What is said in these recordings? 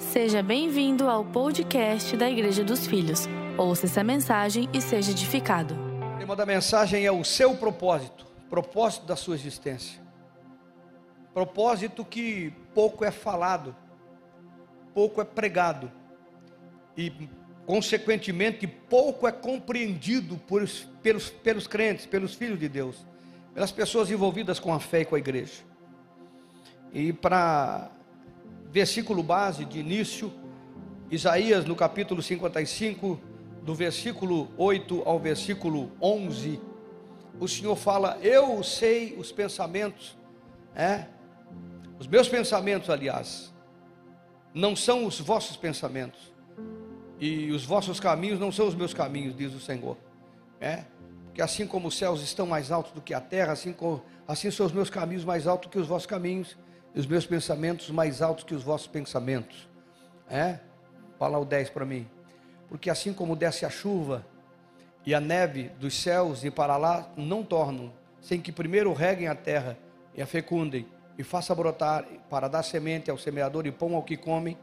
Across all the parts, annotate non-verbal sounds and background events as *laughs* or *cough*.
Seja bem-vindo ao podcast da Igreja dos Filhos. Ouça essa mensagem e seja edificado. O tema da mensagem é o seu propósito, propósito da sua existência. Propósito que pouco é falado, pouco é pregado e, consequentemente, pouco é compreendido por, pelos, pelos crentes, pelos filhos de Deus, pelas pessoas envolvidas com a fé e com a igreja. E para versículo base de início, Isaías no capítulo 55, do versículo 8 ao versículo 11, o Senhor fala: Eu sei os pensamentos, é? Os meus pensamentos, aliás, não são os vossos pensamentos, e os vossos caminhos não são os meus caminhos, diz o Senhor, é? Porque assim como os céus estão mais altos do que a terra, assim, como, assim são os meus caminhos mais altos que os vossos caminhos, os meus pensamentos mais altos que os vossos pensamentos. É? Fala o 10 para mim. Porque assim como desce a chuva e a neve dos céus e para lá não tornam, sem que primeiro reguem a terra e a fecundem e faça brotar para dar semente ao semeador e pão ao que come,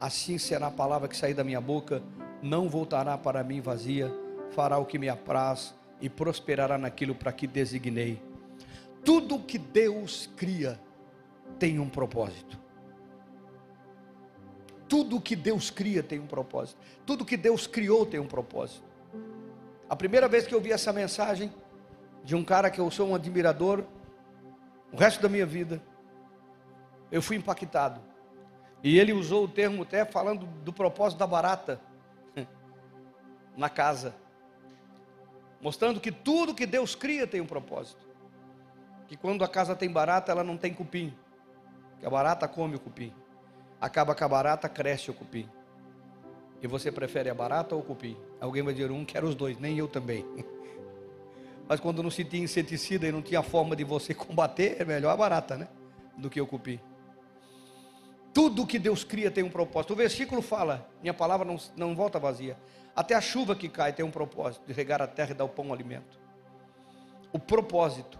assim será a palavra que sair da minha boca, não voltará para mim vazia, fará o que me apraz e prosperará naquilo para que designei. Tudo que Deus cria tem um propósito. Tudo que Deus cria tem um propósito. Tudo que Deus criou tem um propósito. A primeira vez que eu vi essa mensagem de um cara que eu sou um admirador, o resto da minha vida, eu fui impactado. E ele usou o termo até falando do propósito da barata *laughs* na casa, mostrando que tudo que Deus cria tem um propósito. Que quando a casa tem barata, ela não tem cupim que a barata come o cupim. Acaba com a barata, cresce o cupim. E você prefere a barata ou o cupim? Alguém vai dizer um, quero os dois, nem eu também. *laughs* Mas quando não se tinha inseticida e não tinha forma de você *laughs* combater, é melhor a barata, né? Do que o cupim. Tudo que Deus cria tem um propósito. O versículo fala: minha palavra não, não volta vazia. Até a chuva que cai tem um propósito de regar a terra e dar o pão ao alimento. O propósito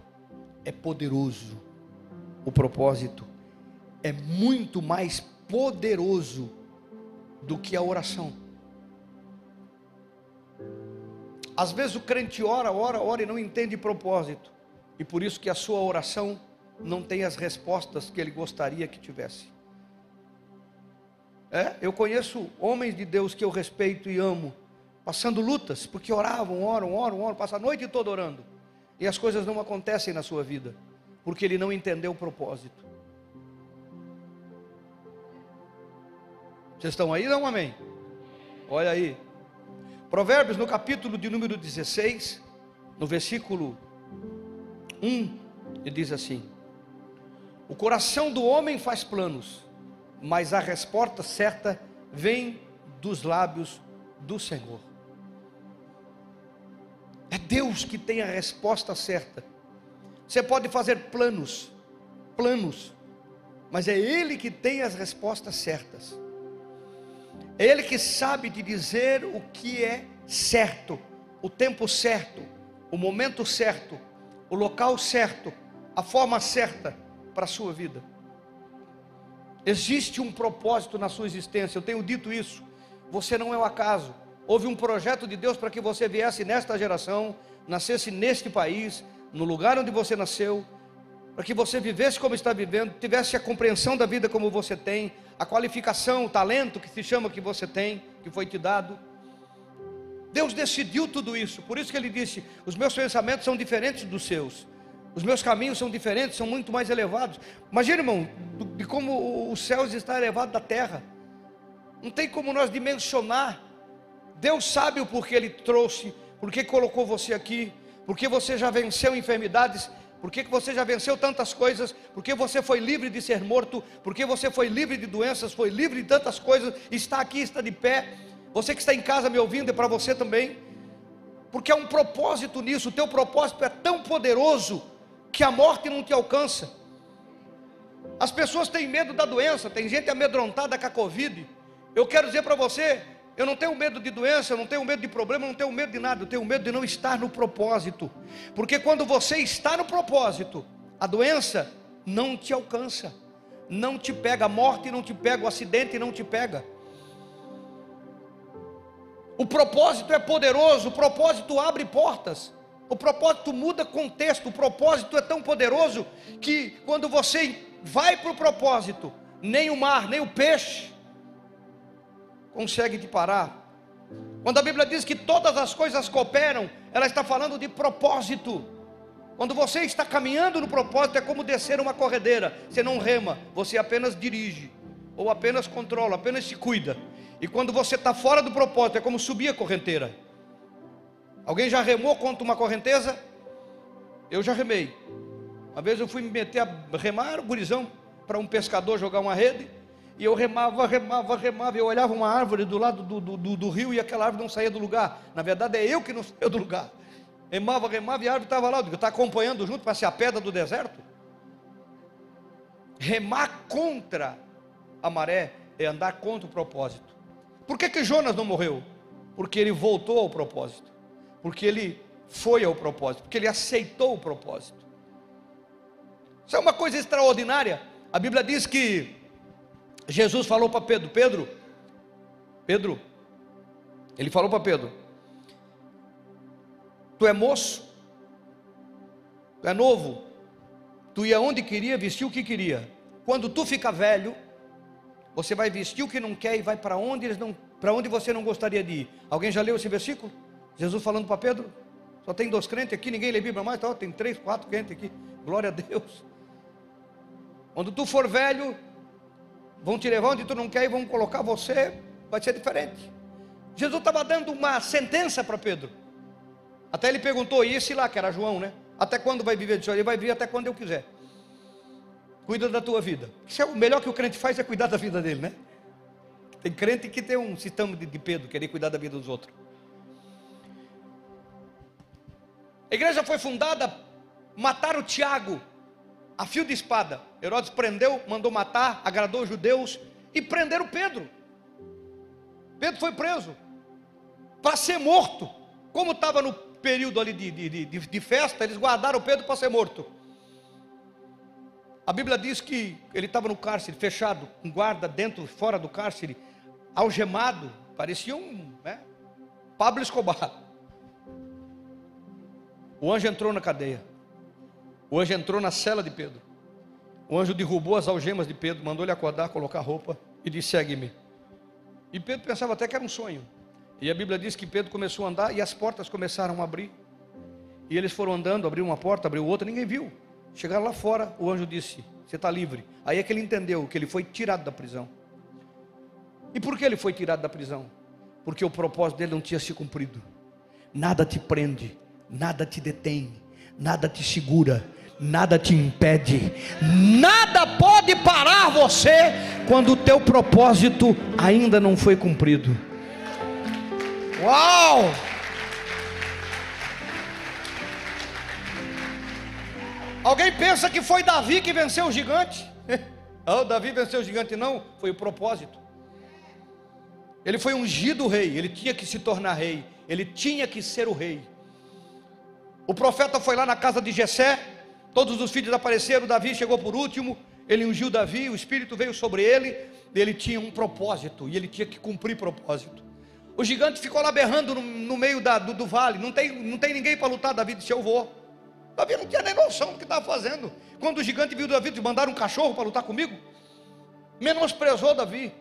é poderoso. O propósito é muito mais poderoso do que a oração. Às vezes o crente ora, ora, ora e não entende propósito, e por isso que a sua oração não tem as respostas que ele gostaria que tivesse. É, eu conheço homens de Deus que eu respeito e amo, passando lutas, porque oravam, oram, oram, oram, passam a noite toda orando, e as coisas não acontecem na sua vida, porque ele não entendeu o propósito. Vocês estão aí? Não, amém? Olha aí. Provérbios no capítulo de número 16, no versículo 1, ele diz assim: O coração do homem faz planos, mas a resposta certa vem dos lábios do Senhor. É Deus que tem a resposta certa. Você pode fazer planos, planos, mas é Ele que tem as respostas certas. É Ele que sabe de dizer o que é certo, o tempo certo, o momento certo, o local certo, a forma certa para a sua vida. Existe um propósito na sua existência, eu tenho dito isso. Você não é o um acaso. Houve um projeto de Deus para que você viesse nesta geração, nascesse neste país, no lugar onde você nasceu, para que você vivesse como está vivendo, tivesse a compreensão da vida como você tem, a qualificação, o talento que se chama que você tem, que foi te dado. Deus decidiu tudo isso, por isso que ele disse: os meus pensamentos são diferentes dos seus, os meus caminhos são diferentes, são muito mais elevados. Imagina, irmão, de como os céus estão elevados da terra, não tem como nós dimensionar. Deus sabe o porquê Ele trouxe, porquê colocou você aqui, porque você já venceu enfermidades porque que você já venceu tantas coisas? Porque você foi livre de ser morto? Porque você foi livre de doenças? Foi livre de tantas coisas? Está aqui, está de pé. Você que está em casa me ouvindo, é para você também. Porque há um propósito nisso. O teu propósito é tão poderoso que a morte não te alcança. As pessoas têm medo da doença, tem gente amedrontada com a Covid. Eu quero dizer para você, eu não tenho medo de doença, eu não tenho medo de problema, eu não tenho medo de nada, eu tenho medo de não estar no propósito. Porque quando você está no propósito, a doença não te alcança. não te pega, a morte não te pega, o acidente não te pega. O propósito é poderoso, o propósito abre portas. O propósito muda contexto, o propósito é tão poderoso que quando você vai para o propósito, nem o mar, nem o peixe consegue te parar. Quando a Bíblia diz que todas as coisas cooperam, ela está falando de propósito. Quando você está caminhando no propósito, é como descer uma corredeira. Você não rema, você apenas dirige, ou apenas controla, apenas se cuida. E quando você está fora do propósito, é como subir a correnteira. Alguém já remou contra uma correnteza? Eu já remei. Uma vez eu fui me meter a remar, gurizão, para um pescador jogar uma rede. E eu remava, remava, remava. Eu olhava uma árvore do lado do, do, do, do rio e aquela árvore não saía do lugar. Na verdade, é eu que não saía do lugar. Remava, remava e a árvore estava lá. Eu estava acompanhando junto para ser a pedra do deserto. Remar contra a maré é andar contra o propósito. Por que, que Jonas não morreu? Porque ele voltou ao propósito. Porque ele foi ao propósito. Porque ele aceitou o propósito. Isso é uma coisa extraordinária. A Bíblia diz que Jesus falou para Pedro: Pedro, Pedro, ele falou para Pedro: Tu é moço, tu é novo, tu ia onde queria, vestir o que queria. Quando tu ficar velho, você vai vestir o que não quer e vai para onde eles não, para onde você não gostaria de ir. Alguém já leu esse versículo? Jesus falando para Pedro? Só tem dois crentes aqui, ninguém lê Bíblia mais, tá? tem três, quatro crentes aqui. Glória a Deus. Quando tu for velho, vão te levar onde tu não quer e vão colocar você, vai ser diferente. Jesus estava dando uma sentença para Pedro. Até ele perguntou, e esse lá, que era João, né? Até quando vai viver disso? Ele vai viver até quando eu quiser. Cuida da tua vida. Isso é o melhor que o crente faz é cuidar da vida dele, né? Tem crente que tem um sistema de, de Pedro, querer cuidar da vida dos outros. A igreja foi fundada, mataram Tiago, a fio de espada. Herodes prendeu, mandou matar, agradou os judeus e prenderam Pedro. Pedro foi preso para ser morto. Como estava no período ali de, de, de, de festa, eles guardaram Pedro para ser morto. A Bíblia diz que ele estava no cárcere, fechado, com guarda dentro, fora do cárcere, algemado, parecia um né, Pablo Escobar. O anjo entrou na cadeia. O anjo entrou na cela de Pedro. O anjo derrubou as algemas de Pedro, mandou ele acordar, colocar roupa e disse: Segue-me. E Pedro pensava até que era um sonho. E a Bíblia diz que Pedro começou a andar e as portas começaram a abrir. E eles foram andando, abriu uma porta, abriu outra, ninguém viu. Chegaram lá fora, o anjo disse: Você está livre. Aí é que ele entendeu que ele foi tirado da prisão. E por que ele foi tirado da prisão? Porque o propósito dele não tinha se cumprido. Nada te prende, nada te detém, nada te segura, nada te impede, nada pode parar você quando o teu propósito ainda não foi cumprido. Uau! Alguém pensa que foi Davi que venceu o gigante? *laughs* oh, Davi venceu o gigante, não, foi o propósito. Ele foi ungido rei, ele tinha que se tornar rei, ele tinha que ser o rei. O profeta foi lá na casa de Jessé, Todos os filhos apareceram, Davi chegou por último, ele ungiu Davi, o Espírito veio sobre ele, ele tinha um propósito, e ele tinha que cumprir propósito. O gigante ficou lá berrando no, no meio da, do, do, vale, não tem, não tem ninguém para lutar, Davi disse, eu vou. Davi não tinha nem noção do que estava fazendo. Quando o gigante viu Davi, disse, mandaram um cachorro para lutar comigo, menosprezou Davi.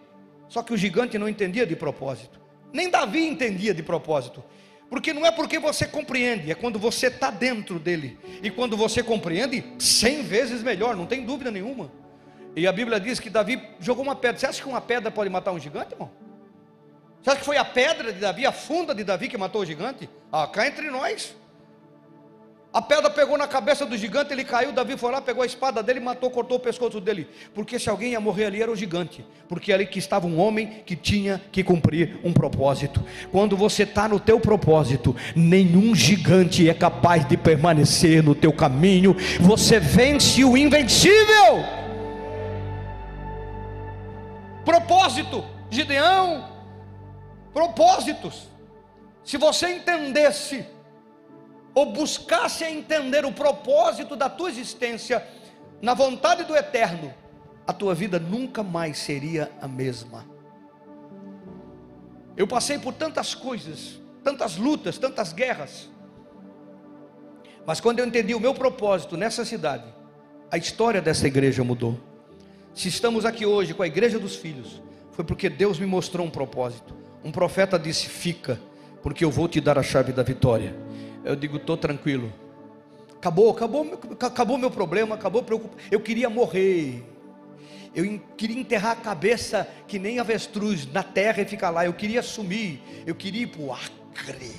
Só que o gigante não entendia de propósito, nem Davi entendia de propósito. Porque não é porque você compreende, é quando você está dentro dele. E quando você compreende, cem vezes melhor, não tem dúvida nenhuma. E a Bíblia diz que Davi jogou uma pedra. Você acha que uma pedra pode matar um gigante, irmão? Você acha que foi a pedra de Davi, a funda de Davi que matou o gigante? Ah, cá entre nós. A pedra pegou na cabeça do gigante, ele caiu. Davi foi lá, pegou a espada dele, matou, cortou o pescoço dele. Porque se alguém ia morrer ali era o gigante. Porque ali que estava um homem que tinha que cumprir um propósito. Quando você está no teu propósito, nenhum gigante é capaz de permanecer no teu caminho. Você vence o invencível. Propósito, Gideão. Propósitos. Se você entendesse ou buscasse entender o propósito da tua existência na vontade do eterno, a tua vida nunca mais seria a mesma. Eu passei por tantas coisas, tantas lutas, tantas guerras. Mas quando eu entendi o meu propósito nessa cidade, a história dessa igreja mudou. Se estamos aqui hoje com a igreja dos filhos, foi porque Deus me mostrou um propósito. Um profeta disse: Fica, porque eu vou te dar a chave da vitória. Eu digo: Estou tranquilo. Acabou, acabou, acabou meu problema, acabou preocupação. Eu queria morrer. Eu queria enterrar a cabeça que nem avestruz na terra e ficar lá. Eu queria sumir. Eu queria ir para o Acre.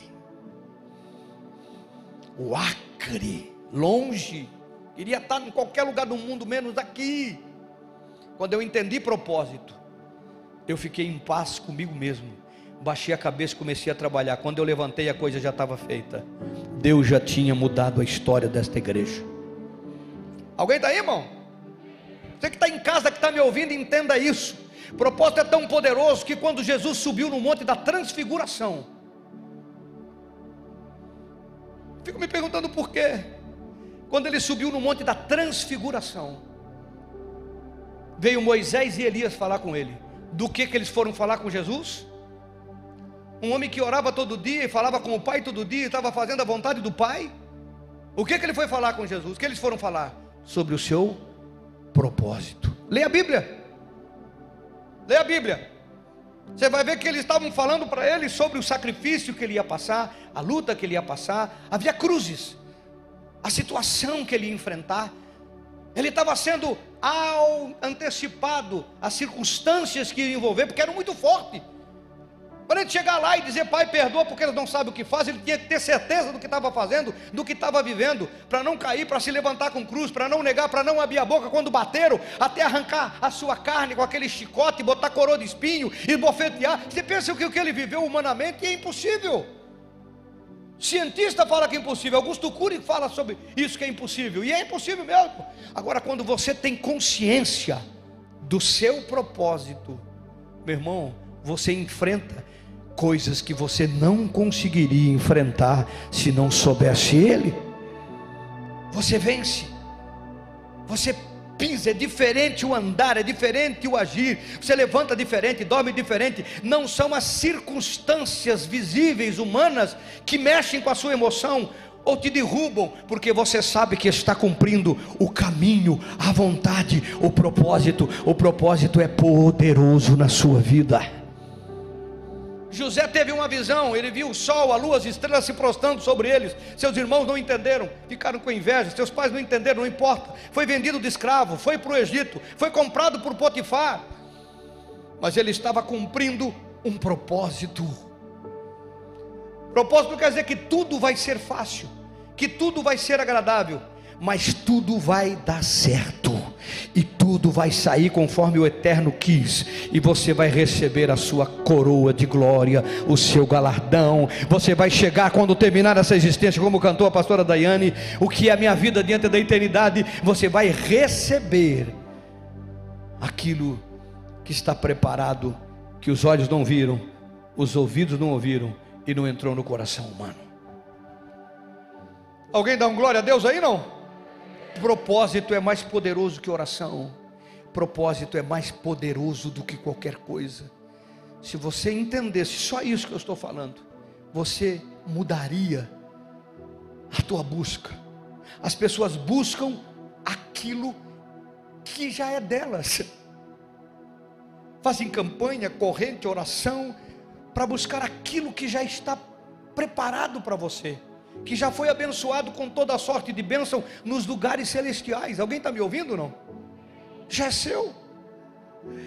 O Acre, longe. Queria estar em qualquer lugar do mundo, menos aqui. Quando eu entendi propósito, eu fiquei em paz comigo mesmo. Baixei a cabeça e comecei a trabalhar. Quando eu levantei, a coisa já estava feita. Deus já tinha mudado a história desta igreja. Alguém está aí, irmão? Você que está em casa, que está me ouvindo, entenda isso. O propósito é tão poderoso que quando Jesus subiu no monte da transfiguração, fico me perguntando por quê. Quando ele subiu no monte da transfiguração, veio Moisés e Elias falar com ele. Do que que eles foram falar com Jesus? Um homem que orava todo dia e falava com o Pai todo dia, estava fazendo a vontade do Pai. O que que ele foi falar com Jesus? O que eles foram falar? Sobre o seu propósito. Leia a Bíblia. Leia a Bíblia. Você vai ver que eles estavam falando para ele sobre o sacrifício que ele ia passar, a luta que ele ia passar. Havia cruzes, a situação que ele ia enfrentar. Ele estava sendo antecipado as circunstâncias que ia envolver, porque era muito forte. Para ele chegar lá e dizer, pai, perdoa porque eles não sabem o que fazem, ele tinha que ter certeza do que estava fazendo, do que estava vivendo, para não cair, para se levantar com cruz, para não negar, para não abrir a boca quando bateram, até arrancar a sua carne com aquele chicote, botar coroa de espinho e bofetear. Você pensa que o que ele viveu humanamente é impossível. Cientista fala que é impossível, Augusto Cury fala sobre isso que é impossível, e é impossível mesmo. Agora, quando você tem consciência do seu propósito, meu irmão, você enfrenta coisas que você não conseguiria enfrentar se não soubesse Ele. Você vence, você pisa, é diferente o andar, é diferente o agir, você levanta diferente, dorme diferente. Não são as circunstâncias visíveis humanas que mexem com a sua emoção ou te derrubam, porque você sabe que está cumprindo o caminho, a vontade, o propósito. O propósito é poderoso na sua vida. José teve uma visão, ele viu o sol, a lua, as estrelas se prostrando sobre eles. Seus irmãos não entenderam, ficaram com inveja. Seus pais não entenderam, não importa. Foi vendido de escravo, foi para o Egito, foi comprado por Potifar. Mas ele estava cumprindo um propósito. Propósito quer dizer que tudo vai ser fácil, que tudo vai ser agradável, mas tudo vai dar certo e tudo vai sair conforme o Eterno quis, e você vai receber a sua coroa de glória, o seu galardão. Você vai chegar quando terminar essa existência, como cantou a pastora Daiane, o que é a minha vida diante da eternidade, você vai receber aquilo que está preparado, que os olhos não viram, os ouvidos não ouviram e não entrou no coração humano. Alguém dá um glória a Deus aí não? Propósito é mais poderoso que oração. Propósito é mais poderoso do que qualquer coisa. Se você entendesse só isso que eu estou falando, você mudaria a tua busca. As pessoas buscam aquilo que já é delas. Fazem campanha, corrente, oração para buscar aquilo que já está preparado para você que já foi abençoado com toda a sorte de bênção nos lugares celestiais. Alguém está me ouvindo não? Já é seu.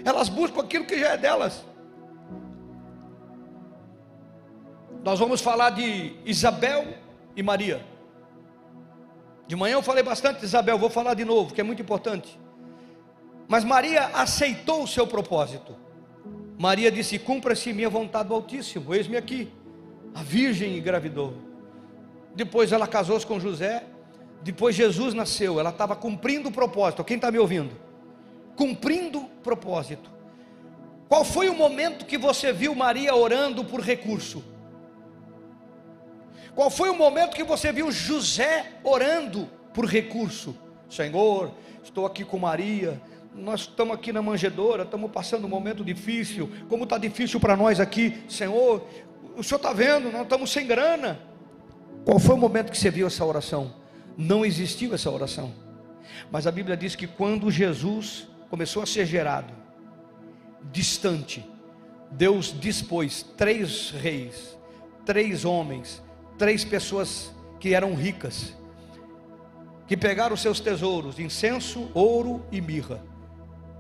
Elas buscam aquilo que já é delas. Nós vamos falar de Isabel e Maria. De manhã eu falei bastante de Isabel, vou falar de novo, que é muito importante. Mas Maria aceitou o seu propósito. Maria disse: Cumpra-se minha vontade do Altíssimo, eis-me aqui. A virgem engravidou. Depois ela casou-se com José. Depois Jesus nasceu. Ela estava cumprindo o propósito. Quem está me ouvindo? Cumprindo o propósito. Qual foi o momento que você viu Maria orando por recurso? Qual foi o momento que você viu José orando por recurso? Senhor, estou aqui com Maria, nós estamos aqui na manjedoura, estamos passando um momento difícil, como está difícil para nós aqui, Senhor, o Senhor está vendo, nós estamos sem grana. Qual foi o momento que você viu essa oração? Não existiu essa oração. Mas a Bíblia diz que quando Jesus começou a ser gerado, distante, Deus dispôs três reis, três homens, três pessoas que eram ricas, que pegaram seus tesouros, incenso, ouro e mirra,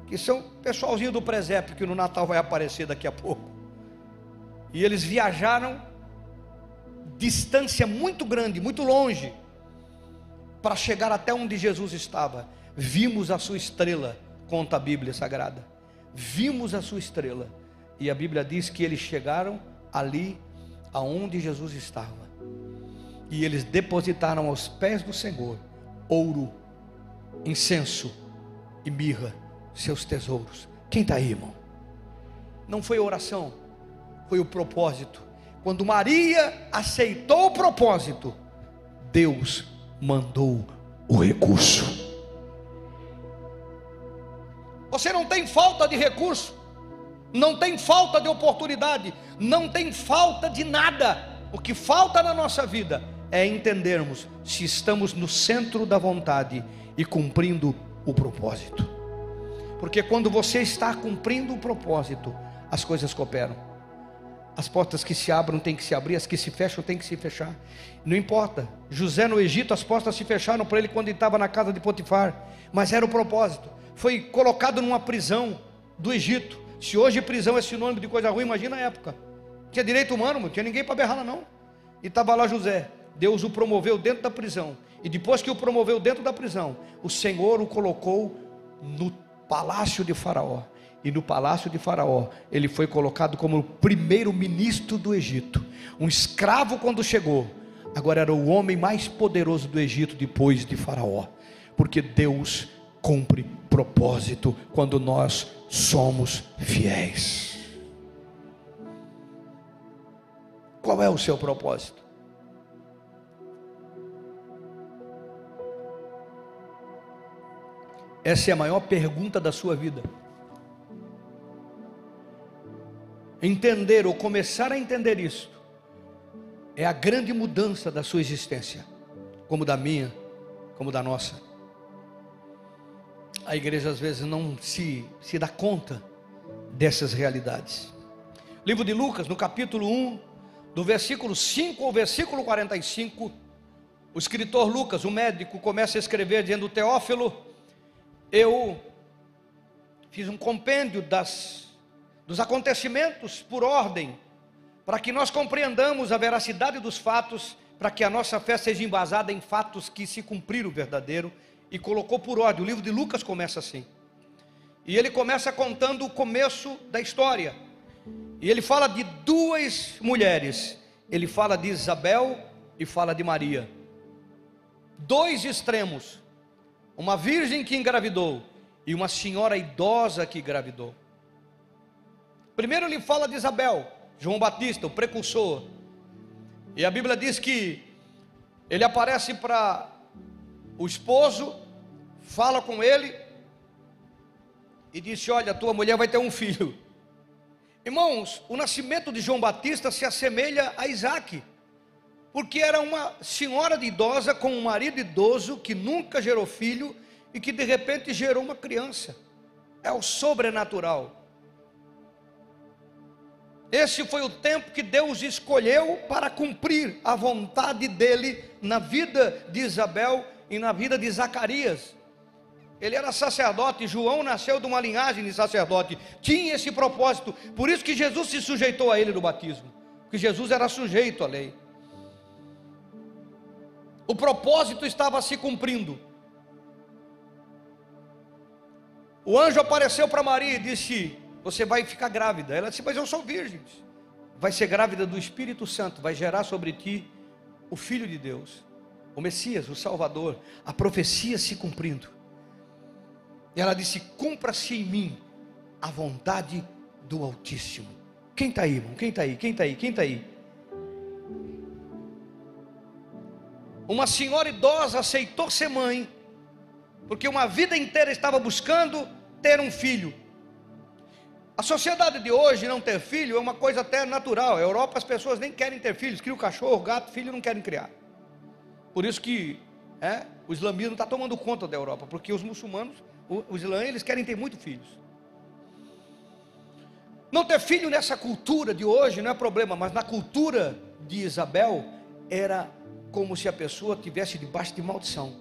que são pessoalzinho do presépio que no Natal vai aparecer daqui a pouco. E eles viajaram distância muito grande, muito longe, para chegar até onde Jesus estava. Vimos a sua estrela, conta a Bíblia Sagrada. Vimos a sua estrela. E a Bíblia diz que eles chegaram ali aonde Jesus estava. E eles depositaram aos pés do Senhor ouro, incenso e mirra, seus tesouros. Quem está aí, irmão? Não foi oração, foi o propósito. Quando Maria aceitou o propósito, Deus mandou o recurso. Você não tem falta de recurso, não tem falta de oportunidade, não tem falta de nada. O que falta na nossa vida é entendermos se estamos no centro da vontade e cumprindo o propósito. Porque quando você está cumprindo o propósito, as coisas cooperam. As portas que se abram têm que se abrir, as que se fecham têm que se fechar. Não importa. José no Egito, as portas se fecharam para ele quando ele estava na casa de Potifar, mas era o propósito. Foi colocado numa prisão do Egito. Se hoje prisão é sinônimo de coisa ruim, imagina a época. Tinha direito humano, não tinha ninguém para berrar lá não. E estava lá José. Deus o promoveu dentro da prisão. E depois que o promoveu dentro da prisão, o Senhor o colocou no palácio de Faraó e no palácio de Faraó, ele foi colocado como o primeiro ministro do Egito. Um escravo quando chegou, agora era o homem mais poderoso do Egito depois de Faraó, porque Deus cumpre propósito quando nós somos fiéis. Qual é o seu propósito? Essa é a maior pergunta da sua vida. Entender ou começar a entender isso, é a grande mudança da sua existência, como da minha, como da nossa. A igreja às vezes não se, se dá conta dessas realidades. Livro de Lucas, no capítulo 1, do versículo 5 ao versículo 45, o escritor Lucas, o médico, começa a escrever dizendo: Teófilo, eu fiz um compêndio das dos acontecimentos por ordem, para que nós compreendamos a veracidade dos fatos, para que a nossa fé seja embasada em fatos que se cumpriram verdadeiro, e colocou por ordem. O livro de Lucas começa assim. E ele começa contando o começo da história. E ele fala de duas mulheres. Ele fala de Isabel e fala de Maria. Dois extremos. Uma virgem que engravidou e uma senhora idosa que engravidou. Primeiro ele fala de Isabel, João Batista, o precursor. E a Bíblia diz que ele aparece para o esposo, fala com ele e disse: Olha, tua mulher vai ter um filho. Irmãos, o nascimento de João Batista se assemelha a Isaac, porque era uma senhora de idosa com um marido idoso que nunca gerou filho e que de repente gerou uma criança. É o sobrenatural. Esse foi o tempo que Deus escolheu para cumprir a vontade dele na vida de Isabel e na vida de Zacarias. Ele era sacerdote, João nasceu de uma linhagem de sacerdote, tinha esse propósito, por isso que Jesus se sujeitou a ele no batismo, porque Jesus era sujeito à lei. O propósito estava se cumprindo. O anjo apareceu para Maria e disse: você vai ficar grávida. Ela disse, mas eu sou virgem. Vai ser grávida do Espírito Santo, vai gerar sobre ti o Filho de Deus, o Messias, o Salvador, a profecia se cumprindo. E ela disse: Cumpra-se em mim a vontade do Altíssimo. Quem está aí, irmão? Quem está aí? Quem está aí? Quem está aí? Uma senhora idosa aceitou ser mãe, porque uma vida inteira estava buscando ter um filho. A sociedade de hoje não ter filho é uma coisa até natural. Na Europa as pessoas nem querem ter filhos, criam cachorro, gato, filho não querem criar. Por isso que é, o islamismo está tomando conta da Europa, porque os muçulmanos, os islãs, eles querem ter muito filhos. Não ter filho nessa cultura de hoje não é problema, mas na cultura de Isabel era como se a pessoa tivesse debaixo de maldição.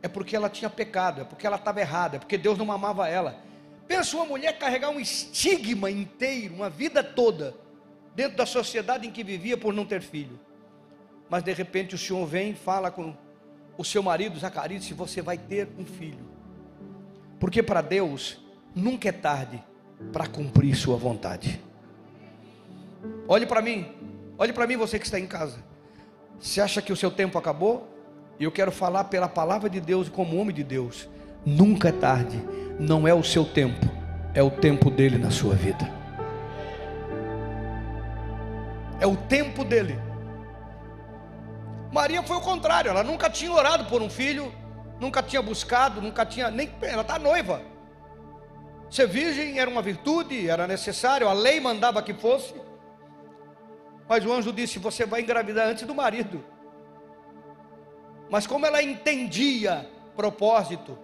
É porque ela tinha pecado, é porque ela estava errada, é porque Deus não amava ela. Pensa uma mulher carregar um estigma inteiro, uma vida toda, dentro da sociedade em que vivia por não ter filho. Mas de repente o Senhor vem e fala com o seu marido Zacarias: se você vai ter um filho. Porque para Deus nunca é tarde para cumprir sua vontade. Olhe para mim, olhe para mim você que está em casa. Você acha que o seu tempo acabou? Eu quero falar pela palavra de Deus como homem de Deus. Nunca é tarde, não é o seu tempo, é o tempo dele na sua vida. É o tempo dele. Maria foi o contrário, ela nunca tinha orado por um filho, nunca tinha buscado, nunca tinha nem ela está noiva. Ser virgem era uma virtude, era necessário, a lei mandava que fosse. Mas o anjo disse: Você vai engravidar antes do marido. Mas como ela entendia propósito,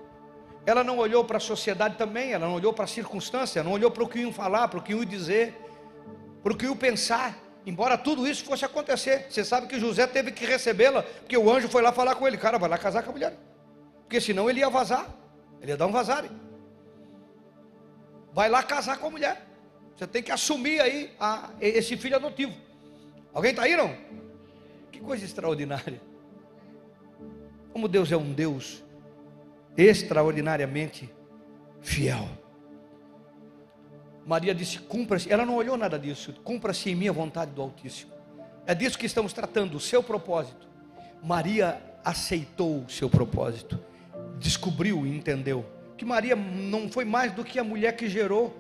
ela não olhou para a sociedade também, ela não olhou para a circunstância, não olhou para o que iam falar, para o que iam dizer, para o que iam pensar. Embora tudo isso fosse acontecer, você sabe que José teve que recebê-la, porque o anjo foi lá falar com ele: Cara, vai lá casar com a mulher, porque senão ele ia vazar, ele ia dar um vazare vai lá casar com a mulher. Você tem que assumir aí a, esse filho adotivo. Alguém está aí não? Que coisa extraordinária. Como Deus é um Deus extraordinariamente fiel. Maria disse: cumpra-se. Ela não olhou nada disso. Cumpra-se em minha vontade do Altíssimo. É disso que estamos tratando, o seu propósito. Maria aceitou o seu propósito, descobriu e entendeu que Maria não foi mais do que a mulher que gerou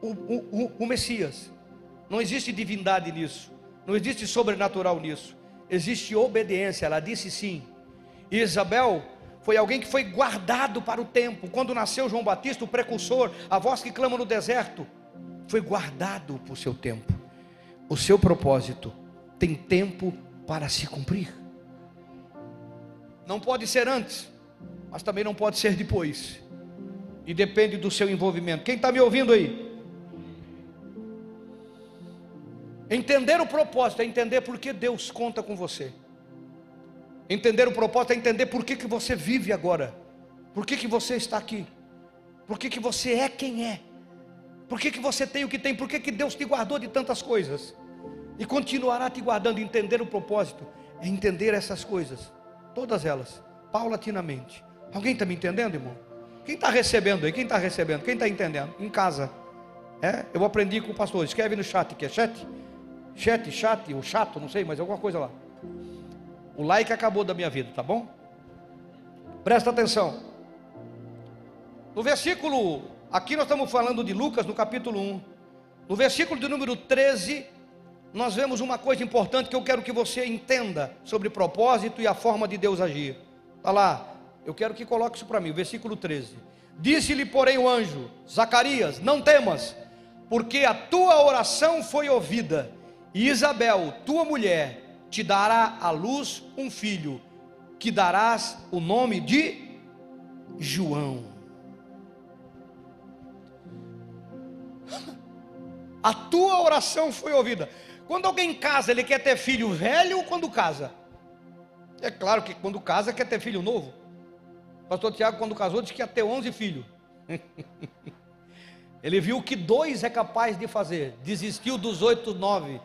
o, o, o Messias. Não existe divindade nisso, não existe sobrenatural nisso, existe obediência. Ela disse sim. E Isabel foi alguém que foi guardado para o tempo. Quando nasceu João Batista, o precursor, a voz que clama no deserto, foi guardado por seu tempo. O seu propósito tem tempo para se cumprir. Não pode ser antes, mas também não pode ser depois e depende do seu envolvimento. Quem está me ouvindo aí? Entender o propósito é entender por que Deus conta com você. Entender o propósito é entender por que, que você vive agora. Por que, que você está aqui. Por que, que você é quem é. Por que, que você tem o que tem. Por que, que Deus te guardou de tantas coisas. E continuará te guardando. Entender o propósito é entender essas coisas. Todas elas. Paulatinamente. Alguém está me entendendo, irmão? Quem está recebendo aí? Quem está recebendo? Quem está entendendo? Em casa. É? Eu aprendi com o pastor. Escreve no chat, que é chat? Chat, chat, ou chato, não sei, mas alguma coisa lá. O like acabou da minha vida, tá bom? Presta atenção. No versículo, aqui nós estamos falando de Lucas, no capítulo 1. No versículo de número 13, nós vemos uma coisa importante que eu quero que você entenda sobre propósito e a forma de Deus agir. Está lá, eu quero que coloque isso para mim, versículo 13. Disse-lhe, porém, o anjo: Zacarias, não temas, porque a tua oração foi ouvida, e Isabel, tua mulher, te dará à luz um filho, que darás o nome de João. A tua oração foi ouvida. Quando alguém casa, ele quer ter filho velho ou quando casa? É claro que quando casa quer ter filho novo. Pastor Tiago, quando casou, disse que ia ter 11 filhos. *laughs* Ele viu que dois é capaz de fazer, desistiu dos oito, nove.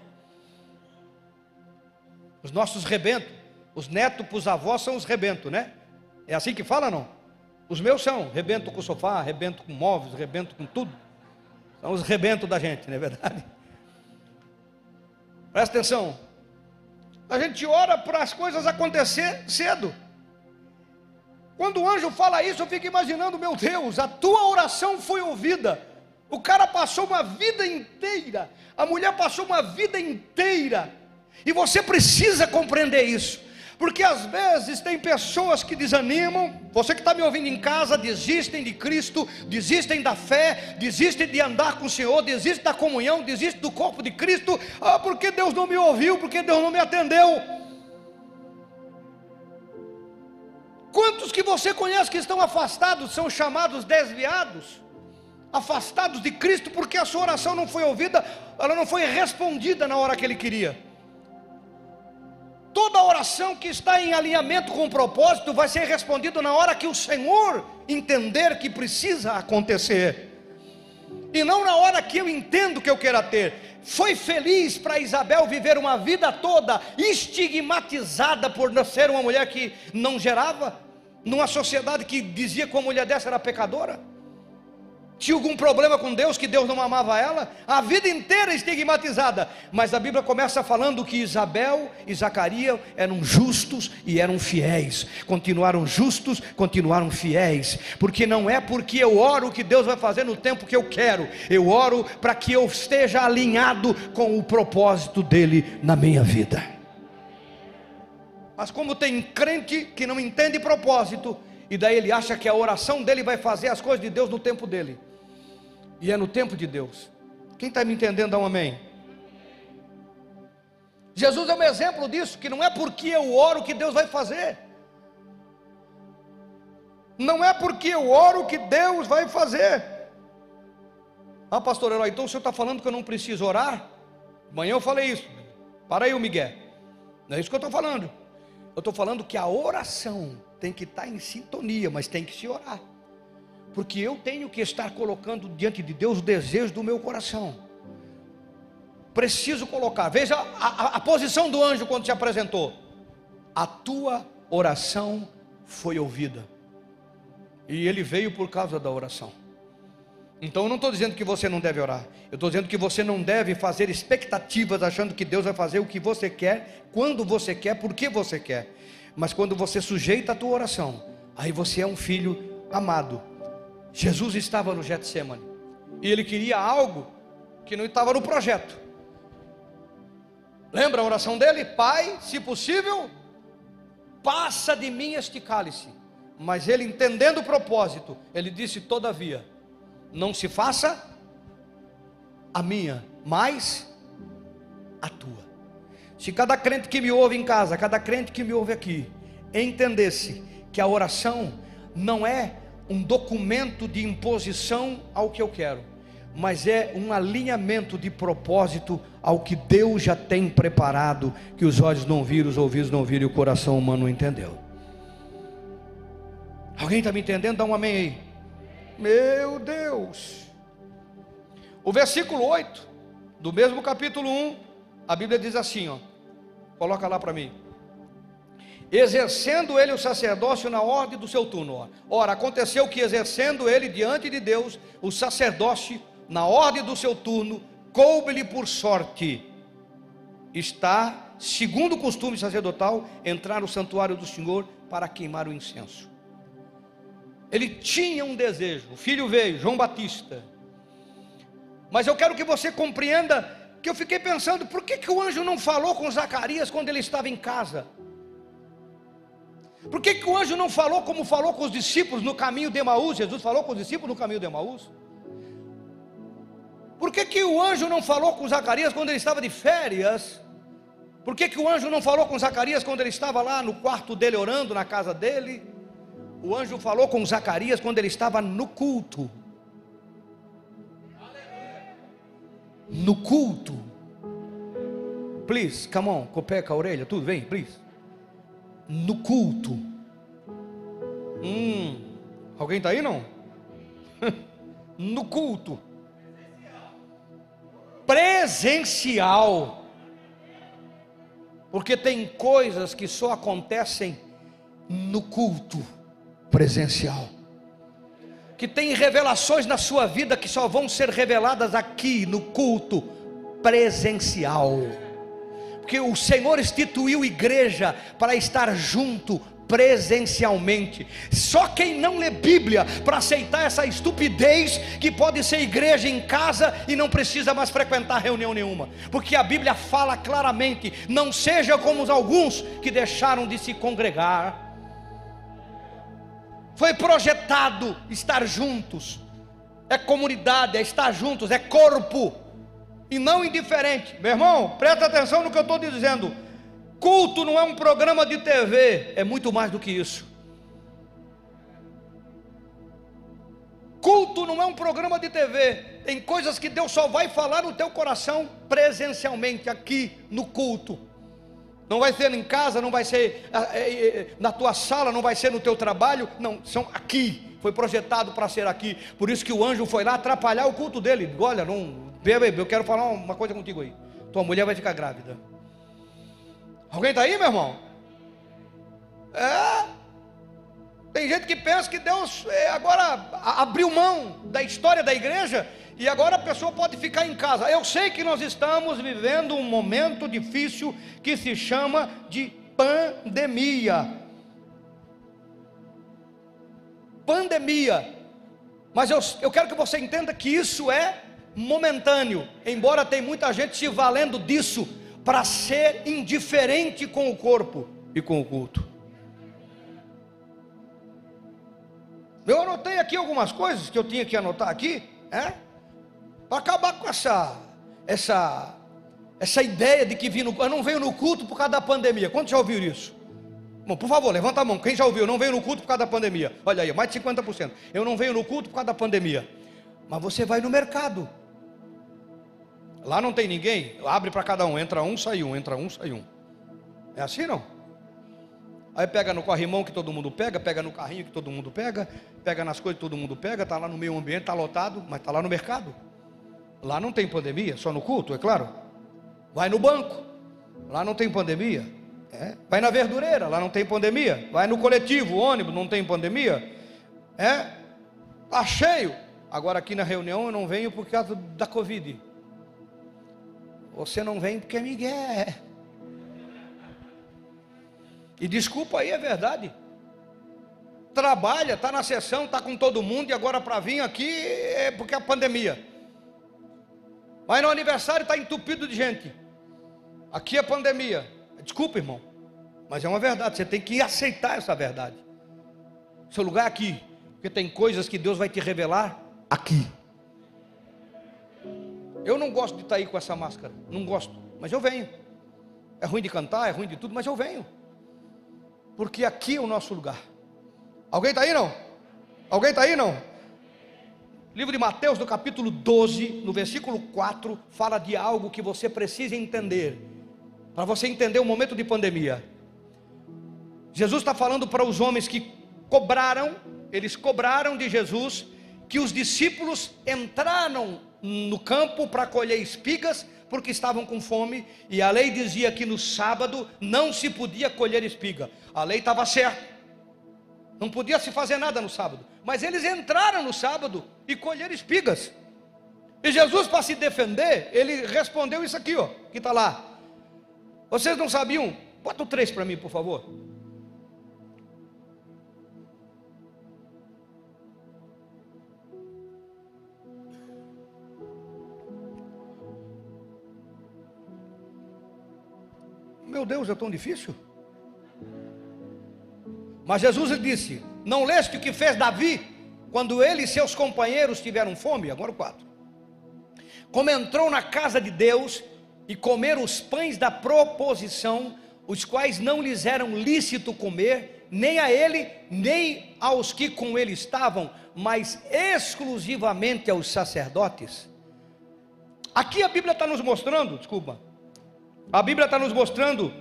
Os nossos rebentos, os netos para os avós são os rebentos, né? É assim que fala, não? Os meus são, rebento com sofá, rebento com móveis, rebento com tudo. São os rebentos da gente, não é verdade? *laughs* Presta atenção. A gente ora para as coisas acontecer cedo. Quando o anjo fala isso, eu fico imaginando, meu Deus, a tua oração foi ouvida. O cara passou uma vida inteira, a mulher passou uma vida inteira, e você precisa compreender isso, Porque às vezes tem pessoas que desanimam, você que está me ouvindo em casa, desistem de Cristo, desistem da fé, desistem de andar com o Senhor, desistem da comunhão, desistem do corpo de Cristo, ah, porque Deus não me ouviu, porque Deus não me atendeu. Quantos que você conhece que estão afastados, são chamados desviados? Afastados de Cristo porque a sua oração não foi ouvida, ela não foi respondida na hora que ele queria. Toda oração que está em alinhamento com o propósito vai ser respondida na hora que o Senhor entender que precisa acontecer. E não na hora que eu entendo que eu quero ter. Foi feliz para Isabel viver uma vida toda estigmatizada por ser uma mulher que não gerava, numa sociedade que dizia que uma mulher dessa era pecadora? Tinha algum problema com Deus, que Deus não amava ela, a vida inteira estigmatizada. Mas a Bíblia começa falando que Isabel e Zacarias eram justos e eram fiéis, continuaram justos, continuaram fiéis, porque não é porque eu oro que Deus vai fazer no tempo que eu quero, eu oro para que eu esteja alinhado com o propósito dele na minha vida. Mas como tem crente que não entende propósito, e daí ele acha que a oração dele vai fazer as coisas de Deus no tempo dele e é no tempo de Deus. Quem está me entendendo, dá um amém. Jesus é um exemplo disso, que não é porque eu oro que Deus vai fazer. Não é porque eu oro que Deus vai fazer. Ah, pastor Herói, então o senhor está falando que eu não preciso orar? Amanhã eu falei isso. Para aí, o Miguel. Não é isso que eu estou falando. Eu estou falando que a oração tem que estar em sintonia, mas tem que se orar porque eu tenho que estar colocando diante de Deus o desejo do meu coração. Preciso colocar, veja a, a, a posição do anjo quando se apresentou: a tua oração foi ouvida, e ele veio por causa da oração. Então eu não estou dizendo que você não deve orar, eu estou dizendo que você não deve fazer expectativas achando que Deus vai fazer o que você quer, quando você quer, porque você quer. Mas quando você sujeita a tua oração, aí você é um filho amado, Jesus estava no Getsemane e ele queria algo que não estava no projeto. Lembra a oração dele? Pai, se possível, passa de mim este cálice. Mas ele entendendo o propósito, ele disse: Todavia, não se faça a minha, mas a tua. Se cada crente que me ouve em casa, cada crente que me ouve aqui, entendesse que a oração não é um documento de imposição ao que eu quero, mas é um alinhamento de propósito ao que Deus já tem preparado, que os olhos não viram, os ouvidos não viram e o coração humano não entendeu. Alguém está me entendendo? Dá um amém aí. Meu Deus. O versículo 8 do mesmo capítulo 1, a Bíblia diz assim, ó. Coloca lá para mim exercendo ele o sacerdócio na ordem do seu turno. Ora, aconteceu que exercendo ele diante de Deus o sacerdócio na ordem do seu turno, coube-lhe por sorte está, segundo o costume sacerdotal, entrar no santuário do Senhor para queimar o incenso. Ele tinha um desejo, o filho veio, João Batista. Mas eu quero que você compreenda que eu fiquei pensando, por que, que o anjo não falou com Zacarias quando ele estava em casa? Por que, que o anjo não falou como falou com os discípulos no caminho de Emaús? Jesus falou com os discípulos no caminho de Emaús? Por que, que o anjo não falou com Zacarias quando ele estava de férias? Por que, que o anjo não falou com Zacarias quando ele estava lá no quarto dele orando, na casa dele? O anjo falou com Zacarias quando ele estava no culto. No culto. Please, come on, com o pé, com a orelha, tudo, vem, please no culto. Hum, alguém está aí não? *laughs* no culto. Presencial. Porque tem coisas que só acontecem no culto presencial. Que tem revelações na sua vida que só vão ser reveladas aqui no culto presencial porque o Senhor instituiu igreja para estar junto presencialmente. Só quem não lê Bíblia para aceitar essa estupidez que pode ser igreja em casa e não precisa mais frequentar reunião nenhuma, porque a Bíblia fala claramente: não seja como alguns que deixaram de se congregar. Foi projetado estar juntos, é comunidade, é estar juntos, é corpo, e não indiferente. Meu irmão, presta atenção no que eu estou dizendo. Culto não é um programa de TV, é muito mais do que isso. Culto não é um programa de TV, tem coisas que Deus só vai falar no teu coração presencialmente, aqui no culto. Não vai ser em casa, não vai ser ah, é, é, é, na tua sala, não vai ser no teu trabalho, não, são aqui. Foi projetado para ser aqui. Por isso que o anjo foi lá atrapalhar o culto dele. Olha, não, eu quero falar uma coisa contigo aí. Tua mulher vai ficar grávida. Alguém está aí, meu irmão? É. Tem gente que pensa que Deus agora abriu mão da história da igreja e agora a pessoa pode ficar em casa. Eu sei que nós estamos vivendo um momento difícil que se chama de pandemia. Pandemia. Mas eu, eu quero que você entenda que isso é momentâneo, embora tem muita gente se valendo disso para ser indiferente com o corpo e com o culto. Eu anotei aqui algumas coisas que eu tinha que anotar aqui, é? Para acabar com essa essa essa ideia de que vim eu não venho no culto por causa da pandemia. Quantos já ouviram isso? Bom, por favor, levanta a mão. Quem já ouviu? Eu não venho no culto por causa da pandemia. Olha aí, mais de 50%. Eu não venho no culto por causa da pandemia. Mas você vai no mercado. Lá não tem ninguém, abre para cada um, entra um, sai um, entra um, sai um. É assim não? Aí pega no corrimão que todo mundo pega, pega no carrinho que todo mundo pega, pega nas coisas que todo mundo pega, está lá no meio ambiente, está lotado, mas está lá no mercado. Lá não tem pandemia, só no culto, é claro. Vai no banco, lá não tem pandemia. É. Vai na verdureira, lá não tem pandemia. Vai no coletivo, ônibus, não tem pandemia. É, está cheio. Agora aqui na reunião eu não venho por causa da Covid. Você não vem porque é Miguel. E desculpa aí, é verdade. Trabalha, está na sessão, está com todo mundo, e agora para vir aqui é porque é a pandemia. Vai no aniversário está entupido de gente. Aqui é pandemia. Desculpa, irmão. Mas é uma verdade. Você tem que aceitar essa verdade. Seu lugar é aqui. Porque tem coisas que Deus vai te revelar aqui. Eu não gosto de estar aí com essa máscara, não gosto, mas eu venho. É ruim de cantar, é ruim de tudo, mas eu venho. Porque aqui é o nosso lugar. Alguém está aí não? Alguém está aí não? Livro de Mateus, no capítulo 12, no versículo 4, fala de algo que você precisa entender, para você entender o momento de pandemia. Jesus está falando para os homens que cobraram, eles cobraram de Jesus que os discípulos entraram no campo para colher espigas, porque estavam com fome, e a lei dizia que no sábado não se podia colher espiga. A lei estava certa. Não podia se fazer nada no sábado. Mas eles entraram no sábado e colheram espigas. E Jesus, para se defender, ele respondeu isso aqui, ó, que está lá. Vocês não sabiam? Bota o três para mim, por favor. Meu Deus, é tão difícil. Mas Jesus disse: Não leste o que fez Davi quando ele e seus companheiros tiveram fome? Agora o 4. Como entrou na casa de Deus e comeram os pães da proposição, os quais não lhes eram lícito comer, nem a ele, nem aos que com ele estavam, mas exclusivamente aos sacerdotes. Aqui a Bíblia está nos mostrando, desculpa, a Bíblia está nos mostrando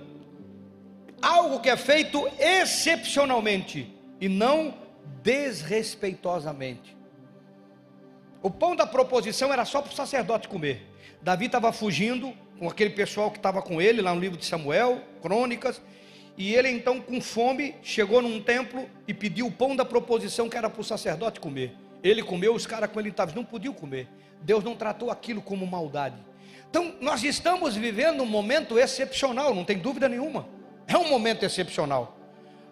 algo que é feito excepcionalmente e não desrespeitosamente. O pão da proposição era só para o sacerdote comer. Davi estava fugindo com aquele pessoal que estava com ele lá no livro de Samuel, Crônicas, e ele então com fome chegou num templo e pediu o pão da proposição que era para o sacerdote comer. Ele comeu, os caras com ele estavam, não podiam comer. Deus não tratou aquilo como maldade. Então, nós estamos vivendo um momento excepcional, não tem dúvida nenhuma. É um momento excepcional.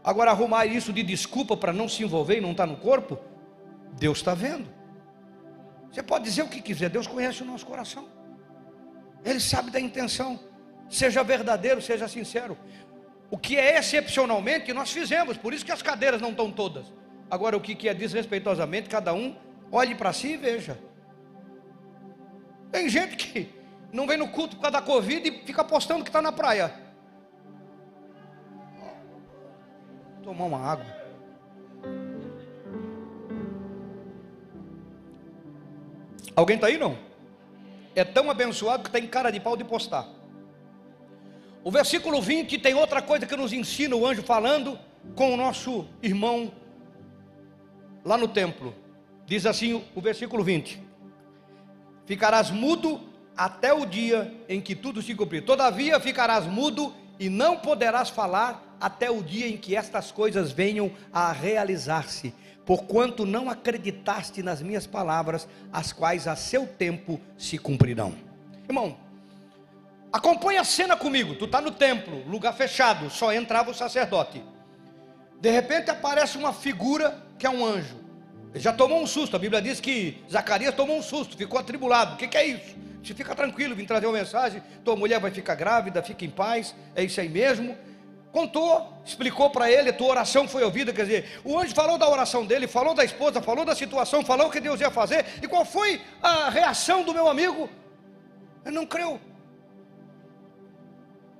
Agora, arrumar isso de desculpa para não se envolver e não estar tá no corpo, Deus está vendo. Você pode dizer o que quiser, Deus conhece o nosso coração, Ele sabe da intenção. Seja verdadeiro, seja sincero. O que é excepcionalmente nós fizemos, por isso que as cadeiras não estão todas. Agora, o que é desrespeitosamente, cada um olhe para si e veja. Tem gente que não vem no culto por causa da Covid e fica postando que está na praia. Tomar uma água. Alguém está aí não? É tão abençoado que tem cara de pau de postar. O versículo 20 tem outra coisa que nos ensina o anjo falando com o nosso irmão lá no templo. Diz assim o versículo 20: Ficarás mudo até o dia em que tudo se cumprir. Todavia ficarás mudo e não poderás falar até o dia em que estas coisas venham a realizar-se, porquanto não acreditaste nas minhas palavras, as quais a seu tempo se cumprirão. Irmão, acompanhe a cena comigo. Tu está no templo, lugar fechado, só entrava o sacerdote. De repente aparece uma figura que é um anjo. Ele já tomou um susto. A Bíblia diz que Zacarias tomou um susto, ficou atribulado. O que, que é isso? Você fica tranquilo, vim trazer uma mensagem. Tua mulher vai ficar grávida, fica em paz. É isso aí mesmo. Contou, explicou para ele, tua oração foi ouvida. Quer dizer, o anjo falou da oração dele, falou da esposa, falou da situação, falou o que Deus ia fazer. E qual foi a reação do meu amigo? Ele não creu.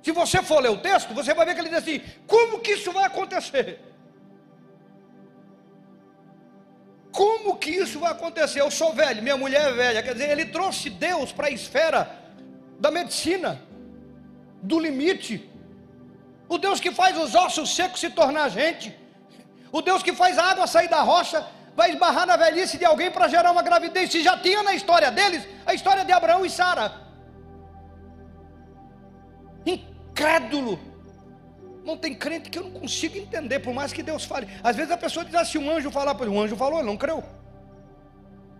Se você for ler o texto, você vai ver que ele diz assim: como que isso vai acontecer? Como que isso vai acontecer? Eu sou velho, minha mulher é velha. Quer dizer, ele trouxe Deus para a esfera da medicina, do limite. O Deus que faz os ossos secos se tornar gente. O Deus que faz a água sair da rocha vai esbarrar na velhice de alguém para gerar uma gravidez. Se já tinha na história deles a história de Abraão e Sara. Incrédulo não tem crente que eu não consigo entender, por mais que Deus fale. Às vezes a pessoa diz assim: um anjo falar para ele, um anjo falou, ele não creu.